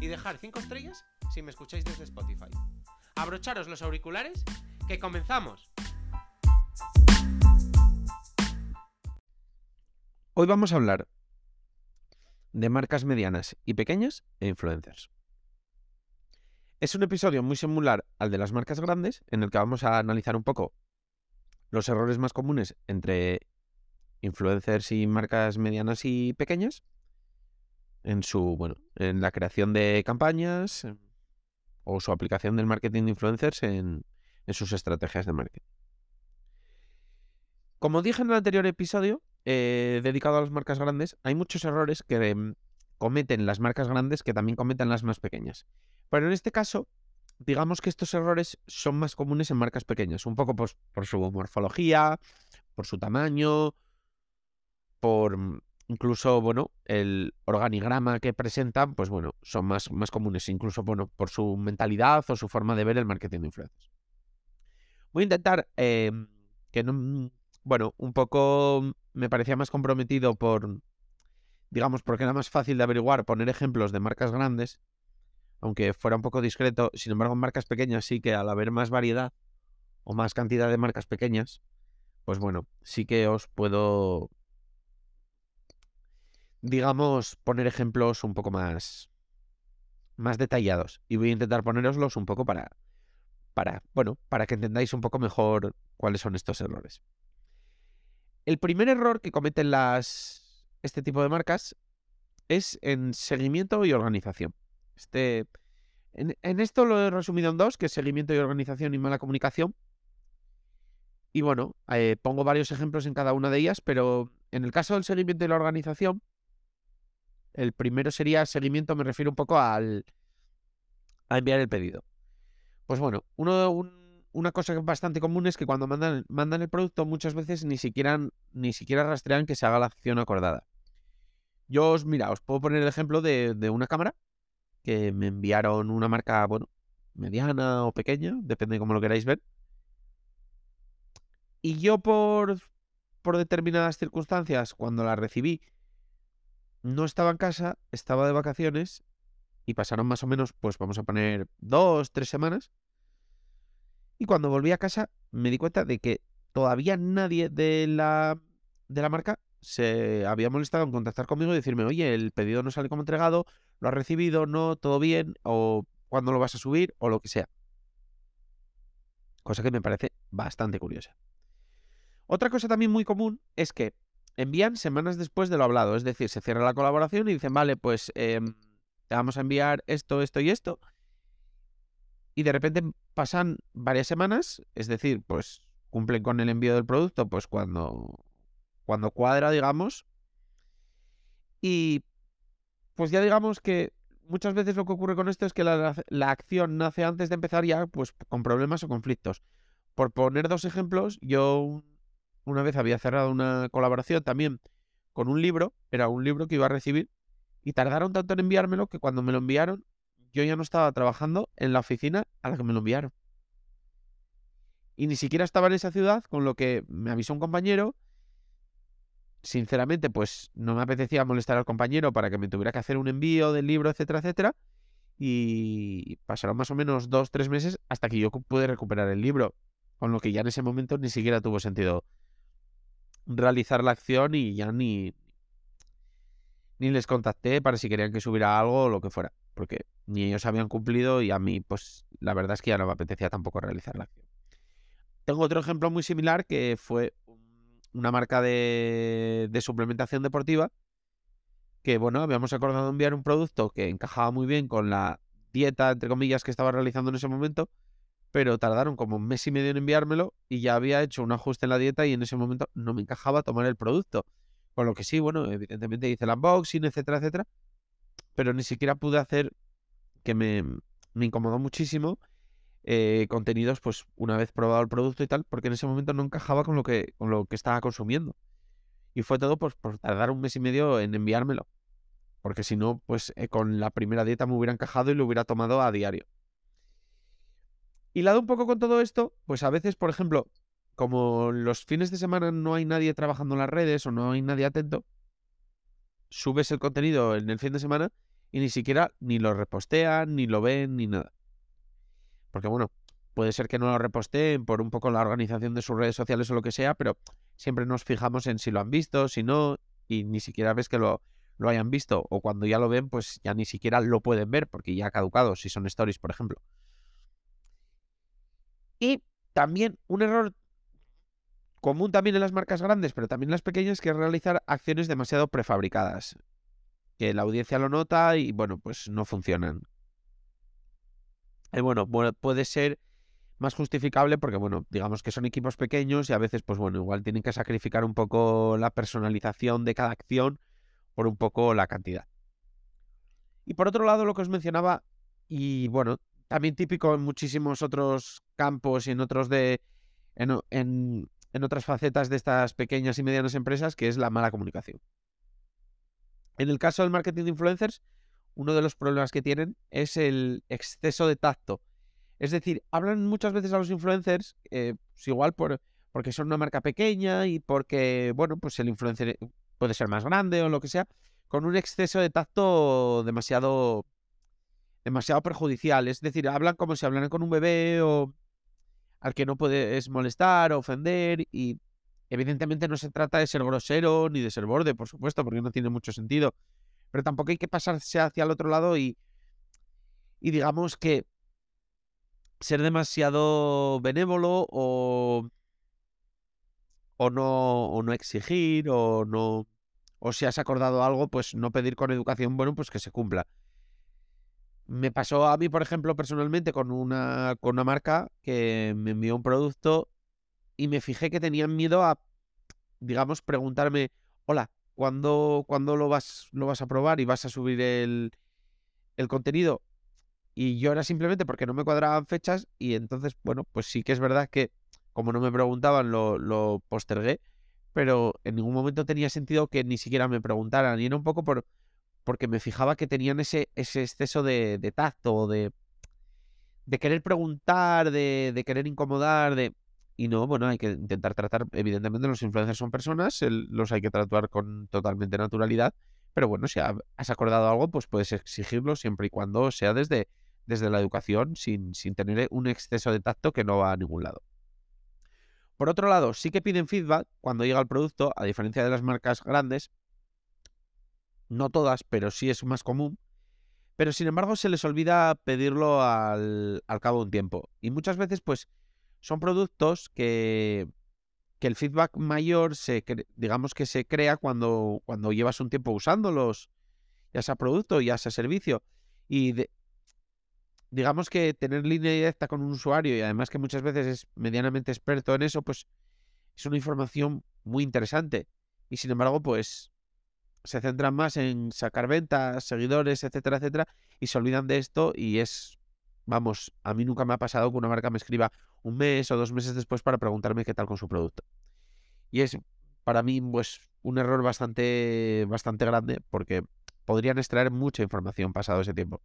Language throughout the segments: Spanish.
y dejar 5 estrellas si me escucháis desde Spotify. Abrocharos los auriculares, que comenzamos. Hoy vamos a hablar de marcas medianas y pequeñas e influencers. Es un episodio muy similar al de las marcas grandes, en el que vamos a analizar un poco los errores más comunes entre influencers y marcas medianas y pequeñas en su, bueno, en la creación de campañas em, o su aplicación del marketing de influencers en, en sus estrategias de marketing. Como dije en el anterior episodio, eh, dedicado a las marcas grandes, hay muchos errores que em, cometen las marcas grandes que también cometen las más pequeñas. Pero en este caso, digamos que estos errores son más comunes en marcas pequeñas, un poco por, por su morfología, por su tamaño, por mm, incluso, bueno, el organigrama que presentan, pues bueno, son más, más comunes, incluso, bueno, por su mentalidad o su forma de ver el marketing de influencers. Voy a intentar em, que no, mm, bueno, un poco me parecía más comprometido por, digamos, porque era más fácil de averiguar, poner ejemplos de marcas grandes, aunque fuera un poco discreto, sin embargo, en marcas pequeñas sí que al haber más variedad o más cantidad de marcas pequeñas, pues bueno, sí que os puedo digamos, poner ejemplos un poco más, más detallados. Y voy a intentar poneroslos un poco para, para, bueno, para que entendáis un poco mejor cuáles son estos errores. El primer error que cometen las, este tipo de marcas es en seguimiento y organización. Este, en, esto lo he resumido en dos, que es seguimiento y organización y mala comunicación. Y bueno, eh, pongo varios ejemplos en cada una de ellas, pero en el caso del seguimiento y la organización, el primero sería seguimiento, me refiero un poco al a enviar el pedido. Pues bueno, uno, una cosa bastante común es que cuando mandan, mandan el producto muchas veces ni siquiera, ni siquiera rastrean que se haga la acción acordada. Yo os, mira, os puedo poner el ejemplo de, de una cámara que me enviaron una marca, bueno, mediana o pequeña, depende de cómo lo queráis ver. Y yo por, por determinadas circunstancias, cuando la recibí, no estaba en casa, estaba de vacaciones y pasaron más o menos, pues vamos a poner dos, tres semanas. Y cuando volví a casa me di cuenta de que todavía nadie de la, de la marca se había molestado en contactar conmigo y decirme, oye, el pedido no sale como entregado, lo has recibido, no, todo bien, o cuándo lo vas a subir, o lo que sea. Cosa que me parece bastante curiosa. Otra cosa también muy común es que envían semanas después de lo hablado. Es decir, se cierra la colaboración y dicen, vale, pues em, te vamos a enviar esto, esto y esto. Y de repente pasan varias semanas, es decir, pues cumplen con el envío del producto, pues cuando, cuando cuadra, digamos. Y pues ya digamos que muchas veces lo que ocurre con esto es que la, la acción nace antes de empezar ya, pues con problemas o conflictos. Por poner dos ejemplos, yo una vez había cerrado una colaboración también con un libro, era un libro que iba a recibir, y tardaron tanto en enviármelo que cuando me lo enviaron, yo ya no estaba trabajando en la oficina a la que me lo enviaron. Y ni siquiera estaba en esa ciudad, con lo que me avisó un compañero. Sinceramente, pues no me apetecía molestar al compañero para que me tuviera que hacer un envío del libro, etcétera, etcétera. Y pasaron más o menos dos, tres meses hasta que yo pude recuperar el libro. Con lo que ya en ese momento ni siquiera tuvo sentido realizar la acción y ya ni, ni les contacté para si querían que subiera algo o lo que fuera, porque ni ellos habían cumplido y a mí, pues la verdad es que ya no me apetecía tampoco realizar la acción. Tengo otro ejemplo muy similar que fue una marca de, de suplementación deportiva que, bueno, habíamos acordado enviar un producto que encajaba muy bien con la dieta, entre comillas, que estaba realizando en ese momento pero tardaron como un mes y medio en enviármelo y ya había hecho un ajuste en la dieta y en ese momento no me encajaba tomar el producto. Con lo que sí, bueno, evidentemente hice el unboxing, etcétera, etcétera, pero ni siquiera pude hacer que me, me incomodó muchísimo eh, contenidos, pues una vez probado el producto y tal, porque en ese momento no encajaba con lo que, con lo que estaba consumiendo. Y fue todo pues, por tardar un mes y medio en enviármelo. Porque si no, pues eh, con la primera dieta me hubiera encajado y lo hubiera tomado a diario. Y lado un poco con todo esto, pues a veces, por ejemplo, como los fines de semana no hay nadie trabajando en las redes o no hay nadie atento, subes el contenido en el fin de semana y ni siquiera ni lo repostean, ni lo ven, ni nada. Porque bueno, puede ser que no lo reposteen por un poco la organización de sus redes sociales o lo que sea, pero siempre nos fijamos en si lo han visto, si no, y ni siquiera ves que lo, lo hayan visto. O cuando ya lo ven, pues ya ni siquiera lo pueden ver porque ya ha caducado, si son stories, por ejemplo. Y también un error común también en las marcas grandes, pero también en las pequeñas, que es realizar acciones demasiado prefabricadas. Que la audiencia lo nota y bueno, pues no funcionan. Y bueno, puede ser más justificable porque, bueno, digamos que son equipos pequeños y a veces, pues bueno, igual tienen que sacrificar un poco la personalización de cada acción por un poco la cantidad. Y por otro lado, lo que os mencionaba, y bueno, también típico en muchísimos otros campos y en otros de. En, en, otras facetas de estas pequeñas y medianas empresas, que es la mala comunicación. En el caso del marketing de influencers, uno de los problemas que tienen es el exceso de tacto. Es decir, hablan muchas veces a los influencers, eh, pues igual por, porque son una marca pequeña y porque, bueno, pues el influencer puede ser más grande o lo que sea, con un exceso de tacto demasiado demasiado perjudicial. Es decir, hablan como si hablaran con un bebé o al que no puedes molestar ofender y evidentemente no se trata de ser grosero ni de ser borde, por supuesto, porque no tiene mucho sentido. Pero tampoco hay que pasarse hacia el otro lado y, y digamos que ser demasiado benévolo o, o, no, o no exigir o no... O si has acordado algo, pues no pedir con educación, bueno, pues que se cumpla. Me pasó a mí, por ejemplo, personalmente con una, con una marca que me envió un producto y me fijé que tenían miedo a, digamos, preguntarme, hola, ¿cuándo, lo, vas, lo vas a probar y vas a subir el, el contenido? Y yo era simplemente porque no me cuadraban fechas y entonces, bueno, pues sí que es verdad que como no me preguntaban lo, lo postergué, pero en ningún momento tenía sentido que ni siquiera me preguntaran y era un poco por porque me fijaba que tenían ese, exceso de, tacto, de, de querer preguntar, de, querer incomodar, de... Y no, bueno, hay que intentar tratar, evidentemente los influencers son personas, los hay que tratar con totalmente naturalidad, pero bueno, si has acordado algo, pues puedes exigirlo siempre y cuando sea desde, desde la educación, sin, sin tener un exceso de tacto que no va a ningún lado. Por otro lado, sí que piden feedback cuando llega el producto, a diferencia de las marcas grandes, no todas, pero sí es más común. Pero sin embargo se les olvida pedirlo al, cabo de un tiempo. Y muchas veces pues son productos que, que el feedback mayor se digamos que se crea cuando, cuando llevas un tiempo usándolos, ya sea producto, ya sea servicio. Y digamos que tener línea directa con un usuario y además que muchas veces es medianamente experto en eso, pues es una información muy interesante. Y sin embargo, pues se centran más en sacar ventas, seguidores, etcétera, etcétera, y se olvidan de esto y es, vamos, a mí nunca me ha pasado que una marca me escriba un mes o dos meses después para preguntarme qué tal con su producto. Y es para mí pues un error bastante bastante grande porque podrían extraer mucha información pasado ese tiempo.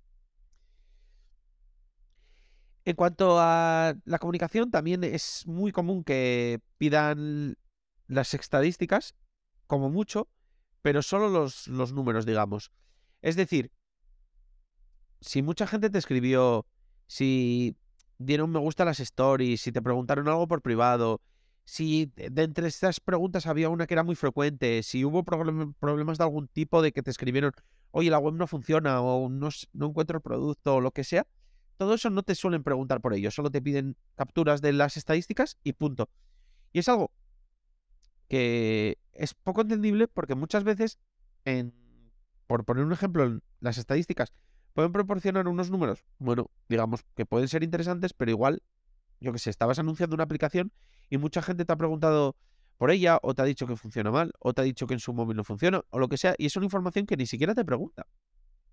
En cuanto a la comunicación, también es muy común que pidan las estadísticas, como mucho, pero solo los, números, digamos. Es decir, si mucha gente te escribió, si dieron me gusta a las stories, si te preguntaron algo por privado, si de entre estas preguntas había una que era muy frecuente, si hubo problemas de algún tipo de que te escribieron, oye, la web no funciona o no, no encuentro el producto o lo que sea, todo eso no te suelen preguntar por ello, solo te piden capturas de las estadísticas y punto. Y es algo que es poco entendible porque muchas veces, en, por poner un ejemplo, las estadísticas pueden proporcionar unos números, bueno, digamos que pueden ser interesantes, pero igual, yo que sé, estabas anunciando una aplicación y mucha gente te ha preguntado por ella, o te ha dicho que funciona mal, o te ha dicho que en su móvil no funciona, o lo que sea, y es una información que ni siquiera te pregunta.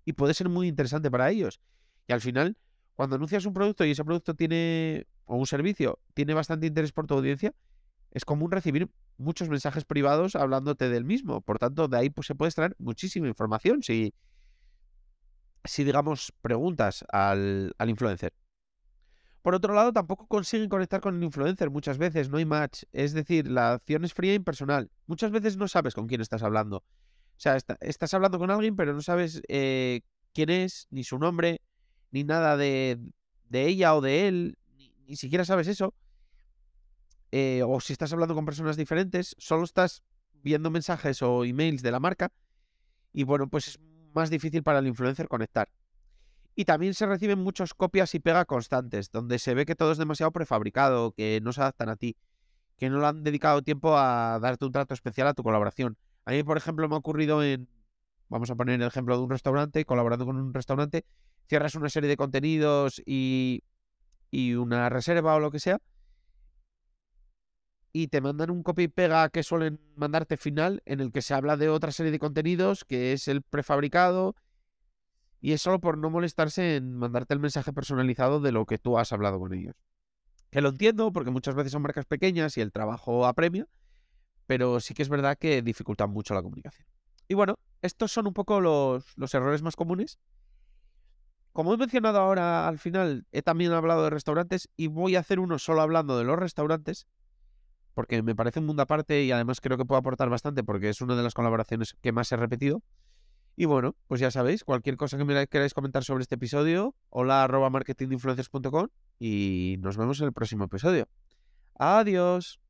Y puede ser muy interesante para ellos. Y al final, cuando anuncias un producto y ese producto tiene, o un servicio, tiene bastante interés por tu audiencia, es común recibir muchos mensajes privados hablándote del mismo. Por tanto, de ahí pues, se puede extraer muchísima información si, si digamos, preguntas al, al influencer. Por otro lado, tampoco consiguen conectar con el influencer muchas veces, no hay match. Es decir, la acción es fría e impersonal. Muchas veces no sabes con quién estás hablando. O sea, estás hablando con alguien, pero no sabes eh, quién es, ni su nombre, ni nada de, de ella o de él. Ni, siquiera sabes eso. Eh, o si estás hablando con personas diferentes, solo estás viendo mensajes o emails de la marca. Y bueno, pues es más difícil para el influencer conectar. Y también se reciben muchas copias y pega constantes, donde se ve que todo es demasiado prefabricado, que no se adaptan a ti, que no le han dedicado tiempo a darte un trato especial a tu colaboración. A mí, por ejemplo, me ha ocurrido en, vamos a poner el ejemplo de un restaurante, colaborando con un restaurante, cierras una serie de contenidos y una reserva o lo que sea, y te mandan un copy y pega que suelen mandarte final en el que se habla de otra serie de contenidos que es el prefabricado y es solo por no molestarse en mandarte el mensaje personalizado de lo que tú has hablado con ellos. Que lo entiendo porque muchas veces son marcas pequeñas y el trabajo apremia, pero sí que es verdad que dificultan mucho la comunicación. Y bueno, estos son un poco los, los errores más comunes. Como he mencionado ahora al final, he también hablado de restaurantes y voy a hacer uno solo hablando de los restaurantes, porque me parece un mundo aparte y además creo que puedo aportar bastante porque es una de las colaboraciones que más he repetido. Y bueno, pues ya sabéis, cualquier cosa que queráis comentar sobre este episodio, hola arroba marketinginfluencers.com y nos vemos en el próximo episodio. Adiós.